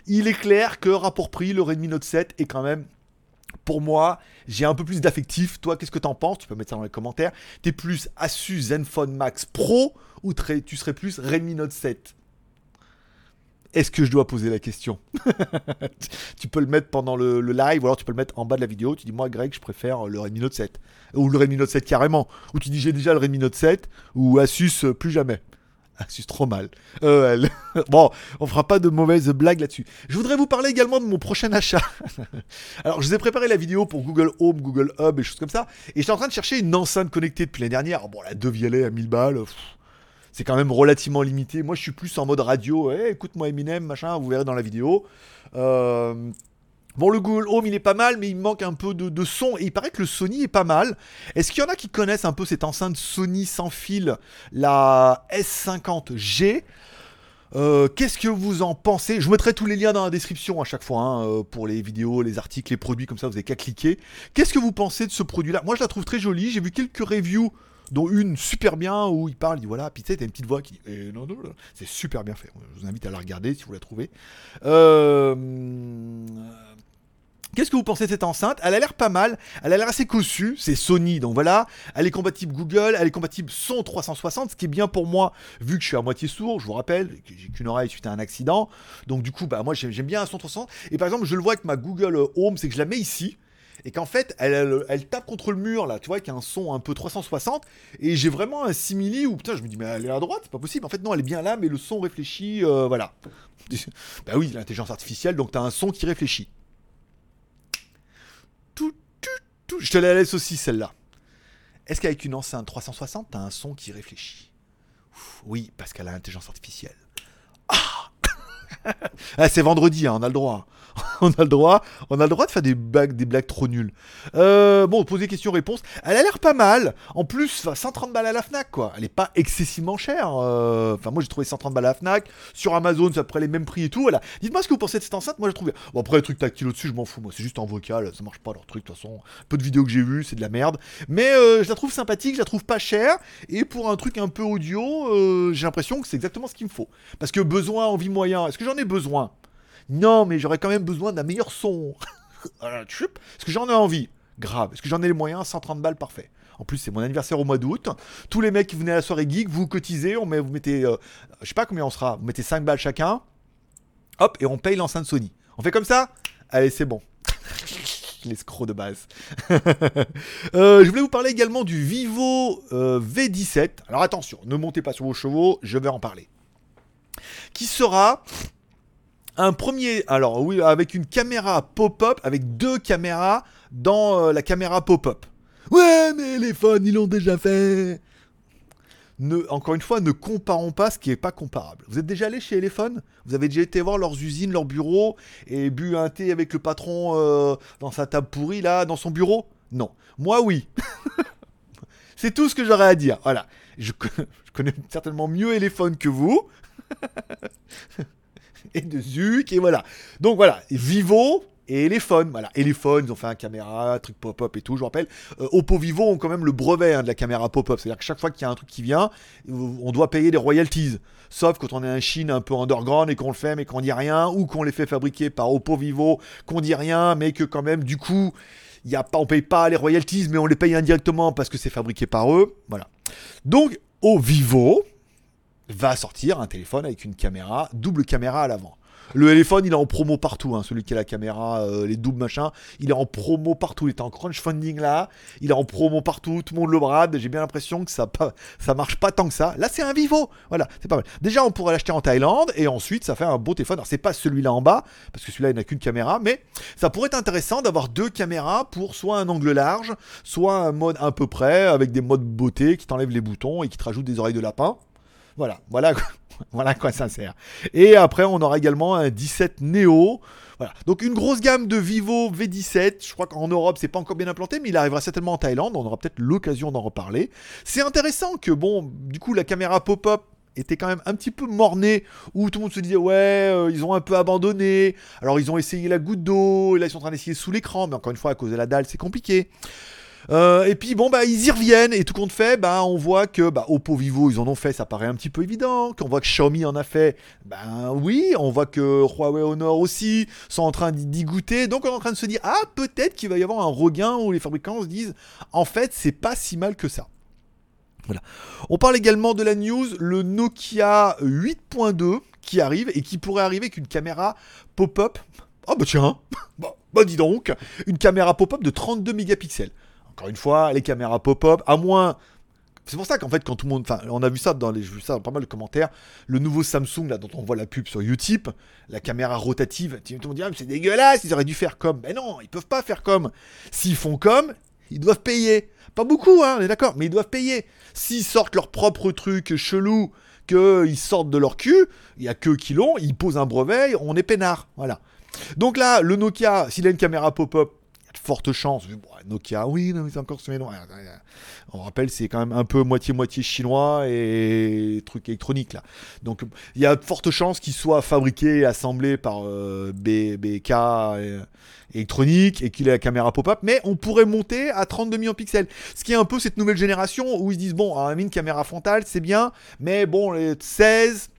Il est clair que rapport prix, le Redmi Note 7 est quand même pour moi, j'ai un peu plus d'affectif. Toi, qu'est-ce que t'en penses? Tu peux mettre ça dans les commentaires. T'es plus Asus Zenfone Max Pro ou tu serais plus Redmi Note 7 est-ce que je dois poser la question? Tu peux le mettre pendant le, live ou alors tu peux le mettre en bas de la vidéo. Tu dis, moi, Greg, je préfère le Redmi Note 7. Ou le Redmi Note 7 carrément. Ou tu dis, j'ai déjà le Redmi Note 7. Ou Asus, euh, plus jamais. Ah, trop mal. Euh, bon, on fera pas de mauvaises blagues là-dessus. Je voudrais vous parler également de mon prochain achat. Alors, je vous ai préparé la vidéo pour Google Home, Google Hub et choses comme ça. Et j'étais en train de chercher une enceinte connectée depuis l'année dernière. Bon, la Devialet à 1000 balles. c'est quand même relativement limité. Moi, je suis plus en mode radio. Eh, écoute-moi Eminem, machin, vous verrez dans la vidéo. Euh, Bon, le Google Home, il est pas mal, mais il manque un peu de, son. Et il paraît que le Sony est pas mal. Est-ce qu'il y en a qui connaissent un peu cette enceinte Sony sans fil, la S50G euh, Qu'est-ce que vous en pensez? Je mettrai tous les liens dans la description à chaque fois hein, euh, pour les vidéos, les articles, les produits, comme ça vous n'avez qu'à cliquer. Qu'est-ce que vous pensez de ce produit-là? Moi je la trouve très jolie. J'ai vu quelques reviews dont une super bien où il parle, il dit voilà, puis tu sais, t'as une petite voix qui dit eh, non, non, c'est super bien fait. Je vous invite à la regarder si vous la trouvez. Euh, Qu'est-ce que vous pensez de cette enceinte? Elle a l'air pas mal, elle a l'air assez cossue, c'est Sony, donc voilà, elle est compatible Google, elle est compatible son 360, ce qui est bien pour moi, vu que je suis à moitié sourd, je vous rappelle, j'ai qu'une oreille suite à un accident, donc du coup, bah moi j'aime bien un son 360, et par exemple, je le vois avec ma Google Home, c'est que je la mets ici, et qu'en fait, elle, elle, tape contre le mur, là, tu vois, qui a un son un peu 360, et j'ai vraiment un simili où, putain, je me dis, mais elle est à droite, c'est pas possible, en fait, non, elle est bien là, mais le son réfléchit, euh, voilà. bah oui, l'intelligence artificielle, donc t'as un son qui réfléchit. Je te la laisse aussi celle-là. Est-ce qu'avec une enceinte 360, t'as un son qui réfléchit? Oui, parce qu'elle a l'intelligence artificielle. Ah, ah C'est vendredi, hein, on a le droit. on a le droit, on a le droit de faire des blagues, des blagues trop nulles. Euh, bon, poser questions-réponses. Elle a l'air pas mal. En plus, 130 balles à la Fnac, quoi. Elle est pas excessivement chère. Euh, enfin, moi, j'ai trouvé 130 balles à la Fnac. Sur Amazon, c'est à peu près les mêmes prix et tout. Voilà. Dites-moi ce que vous pensez de cette enceinte. Moi, j'ai trouvé. Bon, après, les trucs tactiles au-dessus, je m'en fous. Moi, c'est juste en vocal. Ça marche pas leur truc, de toute façon. Peu de vidéos que j'ai vues, c'est de la merde. Mais euh, je la trouve sympathique, je la trouve pas chère. Et pour un truc un peu audio, j'ai l'impression que c'est exactement ce qu'il me faut. Parce que besoin, envie moyen. Est-ce que j'en ai besoin? Non, mais j'aurais quand même besoin d'un meilleur son. Est-ce que j'en ai envie? Grave. Est-ce que j'en ai les moyens? 130 balles, parfait. En plus, c'est mon anniversaire au mois d'août. Tous les mecs qui venaient à la soirée geek, vous cotisez, on vous mettez, euh, je sais pas combien on sera, vous mettez 5 balles chacun. Hop, et on paye l'enceinte Sony. On fait comme ça? Allez, c'est bon. L'escroc de base. Euh, je voulais vous parler également du Vivo euh, V17. Alors attention, ne montez pas sur vos chevaux, je vais en parler. Qui sera un premier, alors oui, avec une caméra pop-up, avec deux caméras dans euh, la caméra pop-up. Ouais, mais les phones, ils l'ont déjà fait. Ne, encore une fois, ne comparons pas ce qui n'est pas comparable. Vous êtes déjà allé chez Elephone Vous avez déjà été voir leurs usines, leurs bureaux et bu un thé avec le patron euh, dans sa table pourrie là, dans son bureau? Non. Moi, oui. C'est tout ce que j'aurais à dire. Voilà. Je, je connais certainement mieux Elephone que vous. et de Zuc, et voilà. Donc voilà, Vivo et Elephone, voilà. Elephone, ils ont fait un caméra, truc pop-up et tout, je rappelle. Euh, Oppo Vivo ont quand même le brevet hein, de la caméra pop-up, c'est-à-dire que chaque fois qu'il y a un truc qui vient, on doit payer des royalties. Sauf quand on est un Chine un peu underground et qu'on le fait mais qu'on dit rien, ou qu'on les fait fabriquer par Oppo Vivo, qu'on dit rien, mais que quand même, du coup, y a pas, on paye pas les royalties, mais on les paye indirectement parce que c'est fabriqué par eux. Voilà. Donc, au Vivo, va sortir un téléphone avec une caméra, double caméra à l'avant. Le téléphone, il est en promo partout, hein, celui qui a la caméra, euh, les doubles machins, il est en promo partout. Il est en crowdfunding là, il est en promo partout, tout le monde le brade. J'ai bien l'impression que ça, marche pas tant que ça. Là, c'est un Vivo, voilà, c'est pas mal. Déjà, on pourrait l'acheter en Thaïlande et ensuite, ça fait un beau téléphone. Alors, c'est pas celui-là en bas, parce que celui-là, il n'a qu'une caméra, mais ça pourrait être intéressant d'avoir deux caméras pour soit un angle large, soit un mode un peu près, avec des modes beauté qui t'enlèvent les boutons et qui te rajoutent des oreilles de lapin. Voilà, voilà, voilà quoi ça sert. Et après, on aura également un 17 Neo. Voilà. Donc une grosse gamme de Vivo V17. Je crois qu'en Europe, c'est pas encore bien implanté, mais il arrivera certainement en Thaïlande. On aura peut-être l'occasion d'en reparler. C'est intéressant que, bon, du coup, la caméra pop-up était quand même un petit peu mornée, où tout le monde se disait ouais, euh, ils ont un peu abandonné. Alors ils ont essayé la goutte d'eau, et là ils sont en train d'essayer sous l'écran, mais encore une fois à cause de la dalle, c'est compliqué. Euh, et puis bon bah ils y reviennent et tout compte fait, bah on voit que bah, Oppo Vivo ils en ont fait, ça paraît un petit peu évident. Qu'on voit que Xiaomi en a fait, ben oui. On voit que Huawei Honor aussi sont en train d'y goûter. Donc on est en train de se dire ah peut-être qu'il va y avoir un regain où les fabricants se disent en fait c'est pas si mal que ça. Voilà. On parle également de la news, le Nokia 8.2 qui arrive et qui pourrait arriver avec une caméra pop-up. Oh bah tiens, bah, bah dis donc, une caméra pop-up de 32 mégapixels. Encore une fois, les caméras pop-up, à moins. C'est pour ça qu'en fait, quand tout le monde. Enfin, on a vu ça dans les. Vu ça dans pas mal de commentaires. Le nouveau Samsung, là, dont on voit la pub sur Utip, la caméra rotative, tout le monde dit, ah, c'est dégueulasse, ils auraient dû faire comme. Mais non, ils peuvent pas faire comme. S'ils font comme, ils doivent payer. Pas beaucoup, hein, on est d'accord, mais ils doivent payer. S'ils sortent leur propre truc chelou, qu'ils sortent de leur cul, il y a que qui l'ont, ils posent un brevet, on est peinard. Voilà. Donc là, le Nokia, s'il a une caméra pop-up, fortes chances. Nokia, oui, non, mais c'est encore sur On rappelle, c'est quand même un peu moitié-moitié chinois et truc électronique là. Donc il y a de fortes chances qu'il soit fabriqué et assemblé par euh, BK électronique et qu'il ait la caméra pop-up, mais on pourrait monter à 32 millions de pixels. Ce qui est un peu cette nouvelle génération où ils disent bon, une caméra frontale, c'est bien, mais bon, les 16,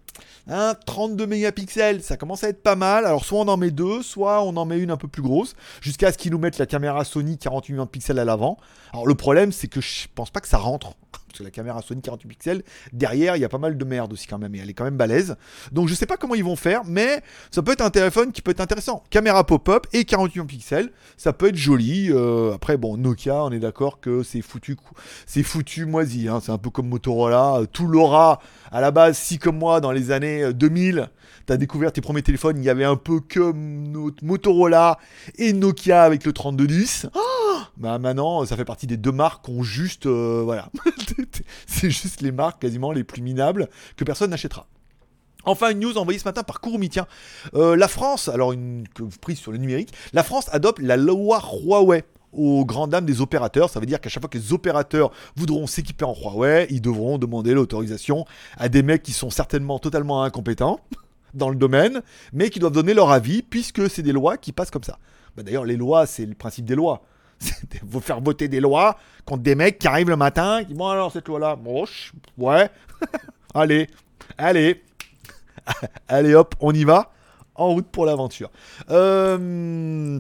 32 mégapixels, ça commence à être pas mal. Alors soit on en met deux, soit on en met une un peu plus grosse, jusqu'à ce qu'ils nous mettent la caméra Sony 48 millions de pixels à l'avant. Alors le problème, c'est que je pense pas que ça rentre parce que la caméra Sony 48 pixels, derrière, il y a pas mal de merde aussi quand même, et elle est quand même balèze. Donc je sais pas comment ils vont faire, mais ça peut être un téléphone qui peut être intéressant. Caméra pop-up et 48 pixels, ça peut être joli. Euh, après, bon, Nokia, on est d'accord que c'est foutu, c'est foutu moisi. Hein. C'est un peu comme Motorola. Tout l'aura, à la base, si comme moi, dans les années 2000, tu as découvert tes premiers téléphones, il y avait un peu que Motorola et Nokia avec le 3210. Oh bah maintenant, ça fait partie des deux marques qui ont juste, euh, voilà, c'est juste les marques quasiment les plus minables que personne n'achètera. Enfin, une news envoyée ce matin par Kurumi. Tiens, euh, la France, alors une prise sur le numérique, la France adopte la loi Huawei aux grandes dames des opérateurs. Ça veut dire qu'à chaque fois que les opérateurs voudront s'équiper en Huawei, ils devront demander l'autorisation à des mecs qui sont certainement totalement incompétents dans le domaine, mais qui doivent donner leur avis puisque c'est des lois qui passent comme ça. Bah, d'ailleurs, les lois, c'est le principe des lois. Vous faire voter des lois contre des mecs qui arrivent le matin, qui Bon, alors cette loi-là, ouais, allez, allez, allez hop, on y va, en route pour l'aventure. Euh,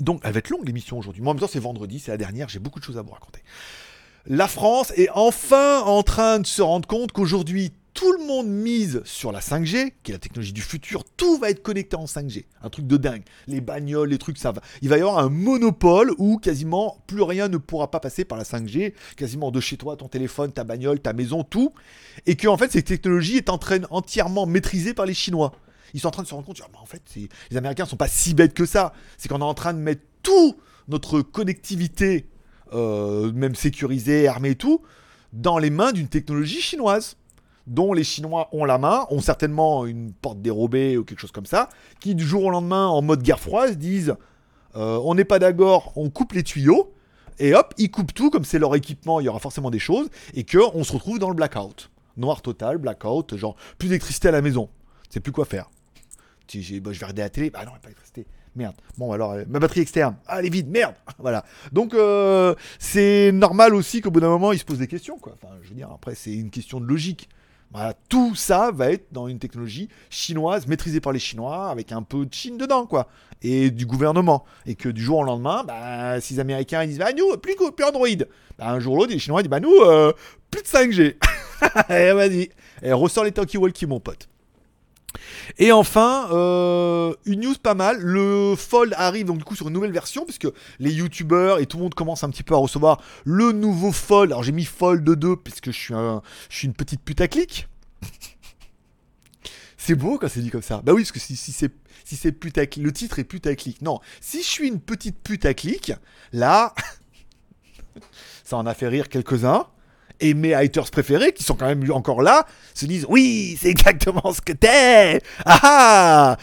donc, elle va être longue l'émission aujourd'hui. Moi, en même temps, c'est vendredi, c'est la dernière, j'ai beaucoup de choses à vous raconter. La France est enfin en train de se rendre compte qu'aujourd'hui, tout le monde mise sur la 5G, qui est la technologie du futur, tout va être connecté en 5G. Un truc de dingue. Les bagnoles, les trucs, ça va. Il va y avoir un monopole où quasiment plus rien ne pourra pas passer par la 5G, quasiment de chez toi, ton téléphone, ta bagnole, ta maison, tout. Et que en fait, cette technologie est en train entièrement maîtrisée par les Chinois. Ils sont en train de se rendre compte, bah, en fait, les Américains sont pas si bêtes que ça. C'est qu'on est en train de mettre tout notre connectivité, euh, même sécurisée, armée et tout, dans les mains d'une technologie chinoise dont les Chinois ont la main, ont certainement une porte dérobée ou quelque chose comme ça, qui du jour au lendemain, en mode guerre froide, disent euh, on n'est pas d'accord, on coupe les tuyaux, et hop, ils coupent tout, comme c'est leur équipement, il y aura forcément des choses, et qu'on se retrouve dans le blackout. Noir total, blackout, genre plus d'électricité à la maison. C'est plus quoi faire. Si bah, je vais regarder la télé, bah non, il n'y pas d'électricité. Merde. Bon, alors, euh, ma batterie externe. Ah, elle est vide. Merde. voilà. Donc, euh, c'est normal aussi qu'au bout d'un moment, ils se posent des questions, quoi. Enfin, je veux dire, après, c'est une question de logique tout ça va être dans une technologie chinoise maîtrisée par les Chinois avec un peu de Chine dedans, quoi, et du gouvernement. Et que du jour au lendemain, bah, si les Américains ils disent, bah nous, plus, plus Android, bah, un jour ou l'autre, les Chinois disent, bah nous, euh, plus de 5G. et eh, vas-y, et ressort les talkie-walkie, mon pote. Et enfin, euh, une news pas mal, le Fold arrive donc du coup sur une nouvelle version, puisque les youtubeurs et tout le monde commence un petit peu à recevoir le nouveau Fold. Alors j'ai mis Fold 2, puisque je suis, un, je suis une petite c'est beau quand c'est dit comme ça. Bah oui, parce que si, si c'est si c'est putaclic, le titre est putaclic. Non, si je suis une petite putaclic, là, ça en a fait rire quelques-uns et mes haters préférés, qui sont quand même encore là, se disent Oui, c'est exactement ce que t'es Ah, ah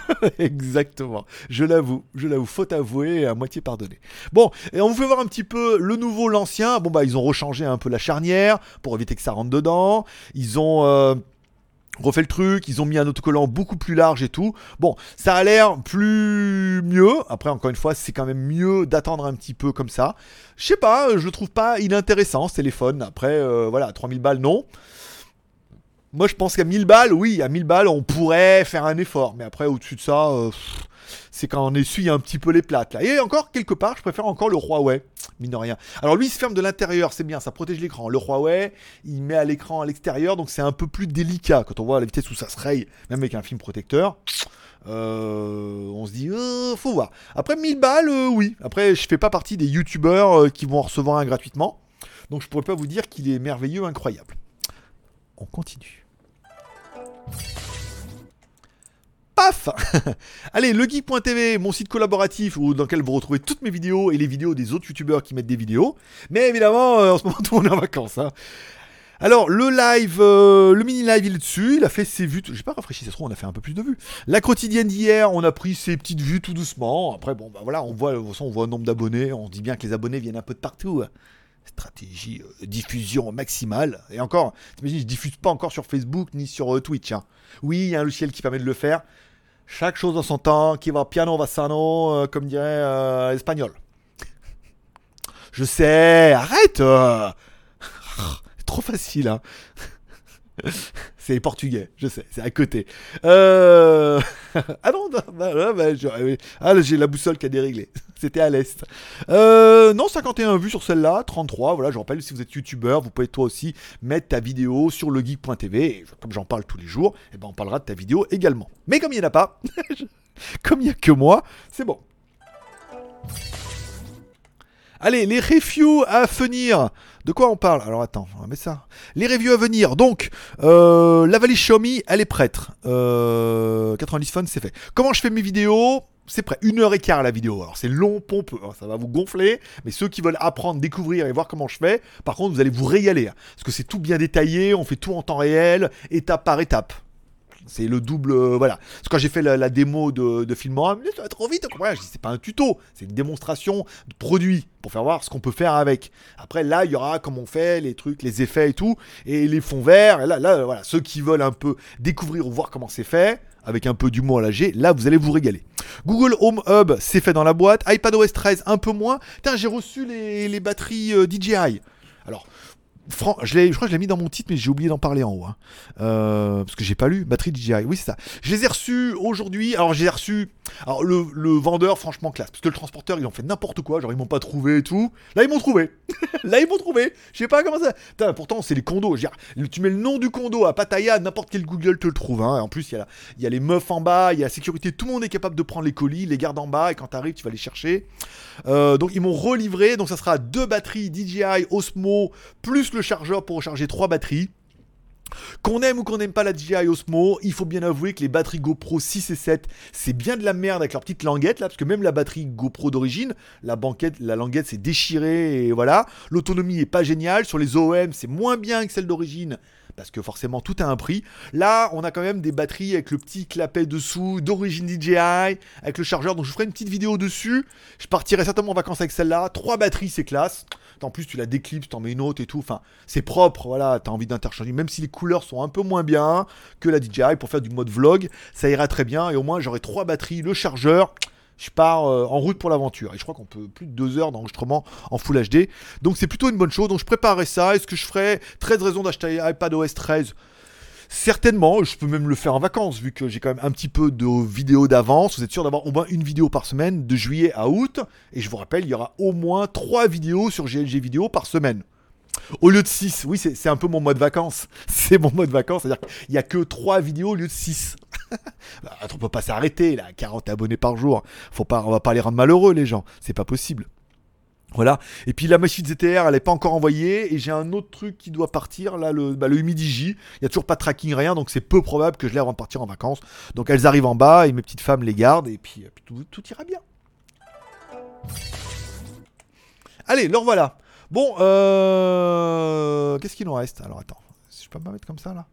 Exactement. Je l'avoue, je l'avoue, faute avouée, à moitié pardonnée. Bon, et on vous fait voir un petit peu le nouveau, l'ancien. Bon, bah, ils ont rechangé un peu la charnière pour éviter que ça rentre dedans. Ils ont. Euh, refait le truc, ils ont mis un autocollant beaucoup plus large et tout. Bon, ça a l'air plus mieux. Après, encore une fois, c'est quand même mieux d'attendre un petit peu comme ça. Je sais pas, je le trouve pas inintéressant ce téléphone. Après, euh, voilà, 3000 balles, non. Moi, je pense qu'à 1000 balles, oui, à 1000 balles, on pourrait faire un effort. Mais après, au-dessus de ça, euh, c'est quand on essuie un petit peu les plates. Là. Et encore, quelque part, je préfère encore le Huawei, mine de rien. Alors lui, se ferme de l'intérieur, c'est bien, ça protège l'écran. Le Huawei, il met à l'écran à l'extérieur, donc c'est un peu plus délicat. Quand on voit la vitesse où ça se raye, même avec un film protecteur, euh, on se dit, euh, faut voir. Après 1000 balles, euh, oui. Après, je fais pas partie des youtubeurs qui vont en recevoir un gratuitement. Donc je pourrais pas vous dire qu'il est merveilleux, incroyable. On continue. Allez, legeek.tv, mon site collaboratif où, dans lequel vous retrouvez toutes mes vidéos et les vidéos des autres youtubeurs qui mettent des vidéos. Mais évidemment, euh, en ce moment, tout le monde est en vacances. hein. Alors, le live, euh, le mini live, il est dessus. Il a fait ses vues. J'ai pas rafraîchi, se trouve, on a fait un peu plus de vues. La quotidienne d'hier, on a pris ses petites vues tout doucement. Après, bon, bah voilà, on voit, on voit le nombre d'abonnés. On dit bien que les abonnés viennent un peu de partout. Stratégie euh, diffusion maximale. Et encore, t'imagines, je diffuse pas encore sur Facebook ni sur Twitch. hein. Oui, il y a un logiciel qui permet de le faire. Chaque chose en son temps, qui va piano va sano, euh, comme dirait euh, l'espagnol. Je sais, arrête euh. Trop facile, hein. C'est portugais, je sais, c'est à côté. Euh... ah non, non, bah, euh, ah, j'ai la boussole qui a déréglé. C'était à l'est. Euh, non, 51 vues sur celle-là, 33. Voilà, je rappelle, si vous êtes youtubeur, vous pouvez toi aussi mettre ta vidéo sur legeek.tv. Comme j'en parle tous les jours, eh ben, on parlera de ta vidéo également. Mais comme il n'y en a pas, comme il n'y a que moi, c'est bon. Allez, les reviews à venir. De quoi on parle? Alors attends, on va mettre ça. Les reviews à venir. Donc, euh, la valise Xiaomi, elle est prête. Euh, 90 fun, c'est fait. Comment je fais mes vidéos? C'est prêt, une heure et quart la vidéo. Alors c'est long, pompeux, ça va vous gonfler. Mais ceux qui veulent apprendre, découvrir et voir comment je fais, par contre, vous allez vous régaler. parce que c'est tout bien détaillé, on fait tout en temps réel, étape par étape. C'est le double, euh, voilà. Parce que quand j'ai fait la, démo de, de Filmora, mais ça va trop vite. Ouais, je dis, c'est pas un tuto, c'est une démonstration de produit pour faire voir ce qu'on peut faire avec. Après, là, il y aura comment on fait les trucs, les effets et tout, et les fonds verts. Et là, là, voilà, ceux qui veulent un peu découvrir ou voir comment c'est fait, avec un peu d'humour à la G, là, vous allez vous régaler. Google Home Hub, c'est fait dans la boîte. iPadOS 13, un peu moins. Putain, j'ai reçu les, les batteries euh, DJI. Alors, Fran- je, je crois que je l'ai mis dans mon titre, mais j'ai oublié d'en parler en haut. hein. Euh, parce que j'ai pas lu. Batterie DJI, oui, c'est ça. Je les ai reçus aujourd'hui. Alors, j'ai reçu. Alors, le, le vendeur, franchement, classe. Parce que le transporteur, ils ont fait n'importe quoi. Genre, ils m'ont pas trouvé et tout. Là, ils m'ont trouvé. Là, ils m'ont trouvé. Je sais pas comment ça. Putain, pourtant, c'est les condos. Tu mets le nom du condo à Pattaya, n'importe quel Google te le trouve. hein. En plus, il y, y a les meufs en bas, il y a la sécurité. Tout le monde est capable de prendre les colis, les garde en bas. Et quand t'arrives, tu vas les chercher. Euh, donc ils m'ont relivré, donc ça sera deux batteries DJI Osmo plus le chargeur pour recharger trois batteries. Qu'on aime ou qu'on n'aime pas la DJI Osmo, il faut bien avouer que les batteries GoPro 6 et 7, c'est bien de la merde avec leur petite languette là, parce que même la batterie GoPro d'origine, la banquette, la languette s'est déchirée et voilà. L'autonomie est pas géniale. Sur les OEM, c'est moins bien que celle d'origine. Parce que forcément tout a un prix. Là, on a quand même des batteries avec le petit clapet dessous, d'origine DJI, avec le chargeur. Donc je ferai une petite vidéo dessus. Je partirai certainement en vacances avec celle-là. Trois batteries, c'est classe. En plus, tu la déclipses, t'en mets une autre et tout. Enfin, c'est propre, voilà, t'as envie d'interchanger. Même si les couleurs sont un peu moins bien que la DJI pour faire du mode vlog, ça ira très bien. Et au moins, j'aurai trois batteries, le chargeur. Je pars euh, en route pour l'aventure. Et je crois qu'on peut plus de deux heures d'enregistrement en Full HD. Donc c'est plutôt une bonne chose. Donc je préparerai ça. Est-ce que je ferai 13 raisons d'acheter iPadOS 13 Certainement, je peux même le faire en vacances, vu que j'ai quand même un petit peu de vidéos d'avance. Vous êtes sûr d'avoir au moins une vidéo par semaine, de juillet à août? Et je vous rappelle, il y aura au moins trois vidéos sur GLG Vidéo par semaine. Au lieu de 6, oui, c'est un peu mon mode vacances. C'est mon mode vacances, c'est-à-dire qu'il n'y a que 3 vidéos au lieu de 6. Bah, on peut pas s'arrêter, là, 40 abonnés par jour. Faut pas, on va pas les rendre malheureux, les gens. C'est pas possible. Voilà. Et puis la machine ZTR, elle n'est pas encore envoyée. Et j'ai un autre truc qui doit partir, là, le, bah, le. Il n'y a toujours pas de tracking, rien. Donc c'est peu probable que je l'ai avant de partir en vacances. Donc elles arrivent en bas et mes petites femmes les gardent. Et puis, puis tout, ira bien. Allez, le voilà. Bon, euh... qu'est-ce qu'il nous reste Alors attends, je peux pas me mettre comme ça là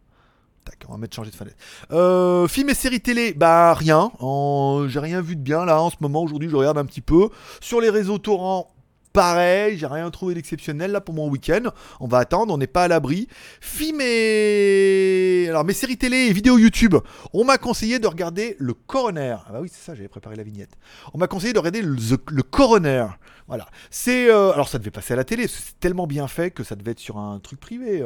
Tac, on va mettre changer de fenêtre. Euh, film et séries télé, bah rien. En- J'ai rien vu de bien là en ce moment. Aujourd'hui, je regarde un petit peu. Sur les réseaux torrents, pareil. J'ai rien trouvé d'exceptionnel là pour mon week-end. On va attendre, on n'est pas à l'abri. Film et. Alors, mes séries télé et vidéos YouTube. On m'a conseillé de regarder Le Coroner. Ah bah oui, c'est ça, j'avais préparé la vignette. On m'a conseillé de regarder le, Coroner. Voilà. C'est euh, alors ça devait passer à la télé. C'est tellement bien fait que ça devait être sur un truc privé.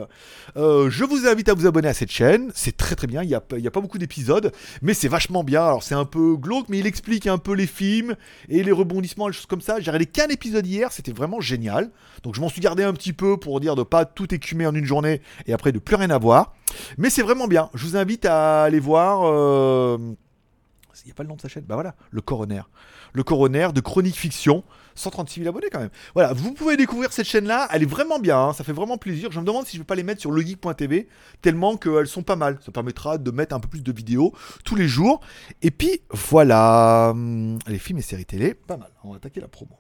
Euh, je vous invite à vous abonner à cette chaîne. C'est très très bien. Il n'y a, y a pas beaucoup d'épisodes, mais c'est vachement bien. Alors c'est un peu glauque, mais il explique un peu les films et les rebondissements, les choses comme ça. J'ai regardé qu'un épisode hier. C'était vraiment génial. Donc je m'en suis gardé un petit peu pour dire de pas tout écumer en une journée et après de plus rien avoir. Mais c'est vraiment bien. Je vous invite à aller voir. euh, Il n'y a pas le nom de sa chaîne Bah voilà, le coroner. Le coroner de chronique fiction. 136 000 abonnés quand même. Voilà, vous pouvez découvrir cette chaîne-là. Elle est vraiment bien, hein, ça fait vraiment plaisir. Je me demande si je vais pas les mettre sur legeek.tv, tellement qu'elles sont pas mal. Ça permettra de mettre un peu plus de vidéos tous les jours. Et puis voilà, les films et séries télé, pas mal. On va attaquer la promo.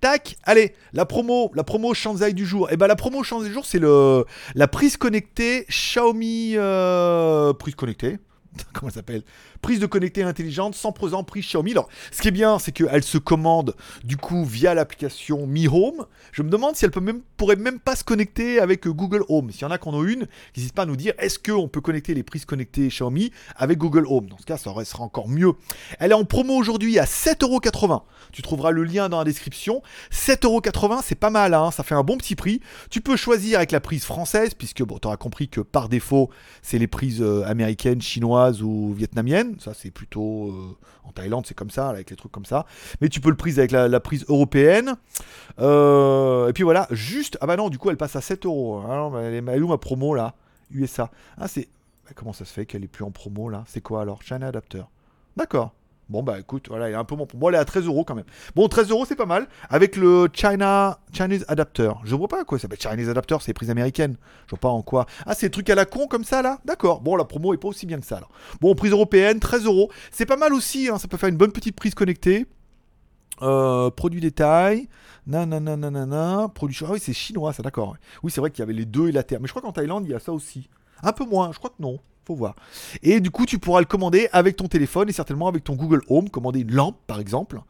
Tac, allez, la promo, la promo Shanzai du jour. Et eh ben la promo Shanzai du jour, c'est le la prise connectée Xiaomi euh, prise connectée. Comment ça s'appelle? Prise de connectée intelligente sans présent prise Xiaomi. Alors, ce qui est bien, c'est qu'elle se commande du coup via l'application Mi Home. Je me demande si elle peut même, pourrait même pas se connecter avec Google Home. S'il y en a qui en ont une, n'hésite pas à nous dire est-ce qu'on peut connecter les prises connectées Xiaomi avec Google Home? Dans ce cas, ça sera encore mieux. Elle est en promo aujourd'hui à 7,80€. Tu trouveras le lien dans la description. 7,80€, c'est pas mal, hein ça fait un bon petit prix. Tu peux choisir avec la prise française, puisque bon, tu auras compris que par défaut, c'est les prises euh, américaines, chinoises ou vietnamiennes. Ça, c'est plutôt. Euh, en Thaïlande, c'est comme ça, avec les trucs comme ça. Mais tu peux le prise avec la, prise européenne. Euh, et puis voilà, juste. Ah bah non, du coup, elle passe à 7 euros. Ah elle est où ma promo là? USA. Ah, c'est. Comment ça se fait qu'elle est plus en promo là? C'est quoi alors? China Adapter. D'accord. Bon, bah écoute, voilà, il est un peu bon. Bon, elle est à 13 euros quand même. Bon, 13 euros, c'est pas mal. Avec le China, Chinese Adapter. Je vois pas à quoi ça s'appelle Chinese Adapter, c'est les prises américaines. Je vois pas en quoi. Ah, c'est des trucs à la con comme ça là? D'accord. Bon, la promo est pas aussi bien que ça alors. Bon, prise européenne, 13 euros. C'est pas mal aussi, hein. ça peut faire une bonne petite prise connectée. Euh, produit détail. Nanana, produit. Ah oui, c'est chinois, ça, d'accord. Oui, c'est vrai qu'il y avait les deux et la terre. Mais je crois qu'en Thaïlande, il y a ça aussi. Un peu moins, je crois que non voir. Et du coup, tu pourras le commander avec ton téléphone et certainement avec ton Google Home, commander une lampe par exemple,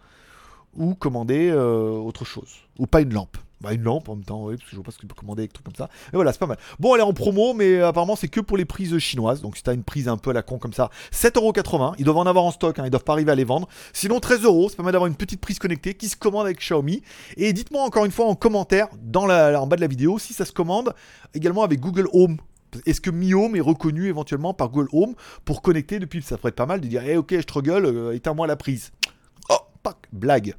ou commander euh, autre chose, ou pas une lampe. Bah, une lampe en même temps, oui, parce que je vois pas ce que tu peux commander avec trucs comme ça. Mais voilà, c'est pas mal. Bon, elle est en promo, mais apparemment, c'est que pour les prises chinoises. Donc, si t'as une prise un peu à la con comme ça, 7,80€. Ils doivent en avoir en stock, hein, ils doivent pas arriver à les vendre. Sinon, 13 euros, ça permet d'avoir une petite prise connectée qui se commande avec Xiaomi. Et dites-moi encore une fois en commentaire, dans la, en bas de la vidéo, si ça se commande également avec Google Home est-ce que Mi Home est reconnu éventuellement par Google Home pour connecter depuis? Ça pourrait être pas mal de dire hey, Ok, je struggle, euh, éteins-moi la prise. Oh, pac, blague.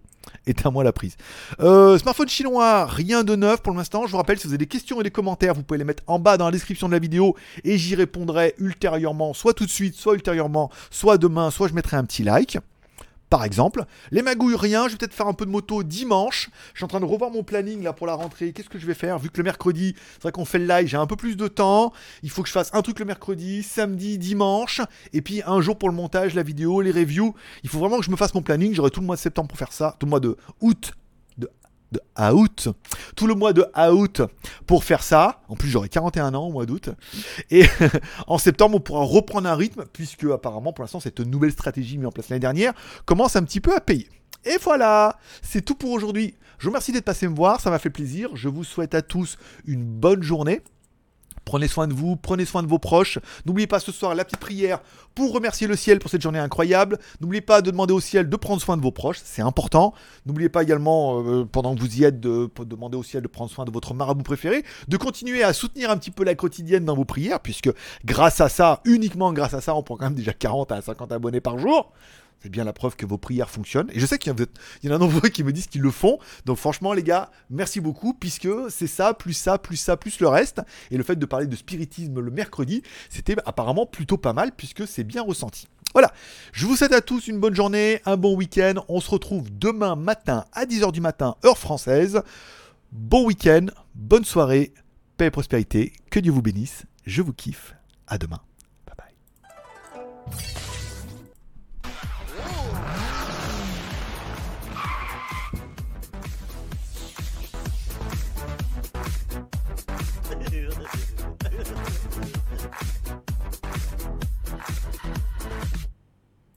Éteins-moi la prise. Euh, smartphone chinois, rien de neuf pour l'instant. Je vous rappelle, si vous avez des questions et des commentaires, vous pouvez les mettre en bas dans la description de la vidéo et j'y répondrai ultérieurement, soit tout de suite, soit ultérieurement, soit demain, soit je mettrai un petit like par exemple. Les magouilles, rien. Je vais peut-être faire un peu de moto dimanche. Je suis en train de revoir mon planning là pour la rentrée. Qu'est-ce que je vais faire? Vu que le mercredi, c'est vrai qu'on fait le live, j'ai un peu plus de temps. Il faut que je fasse un truc le mercredi, samedi, dimanche. Et puis un jour pour le montage, la vidéo, les reviews. Il faut vraiment que je me fasse mon planning. J'aurai tout le mois de septembre pour faire ça. Tout le mois de août de août, tout le mois de août pour faire ça. En plus, j'aurai 41 ans au mois d'août. Et en septembre, on pourra reprendre un rythme, puisque apparemment, pour l'instant, cette nouvelle stratégie mise en place l'année dernière commence un petit peu à payer. Et voilà, c'est tout pour aujourd'hui. Je vous remercie d'être passé me voir, ça m'a fait plaisir. Je vous souhaite à tous une bonne journée. Prenez soin de vous, prenez soin de vos proches. N'oubliez pas ce soir la petite prière pour remercier le ciel pour cette journée incroyable. N'oubliez pas de demander au ciel de prendre soin de vos proches, c'est important. N'oubliez pas également, euh, pendant que vous y êtes, de, demander au ciel de prendre soin de votre marabout préféré, de continuer à soutenir un petit peu la quotidienne dans vos prières, puisque grâce à ça, uniquement grâce à ça, on prend quand même déjà 40 à 50 abonnés par jour. C'est bien la preuve que vos prières fonctionnent. Et je sais qu'il y, en a nombreux qui me disent qu'ils le font. Donc franchement, les gars, merci beaucoup, puisque c'est ça, plus ça, plus ça, plus le reste. Et le fait de parler de spiritisme le mercredi, c'était apparemment plutôt pas mal, puisque c'est bien ressenti. Voilà, je vous souhaite à tous une bonne journée, un bon week-end. On se retrouve demain matin à 10h du matin, heure française. Bon week-end, bonne soirée, paix et prospérité, que Dieu vous bénisse. Je vous kiffe. À demain.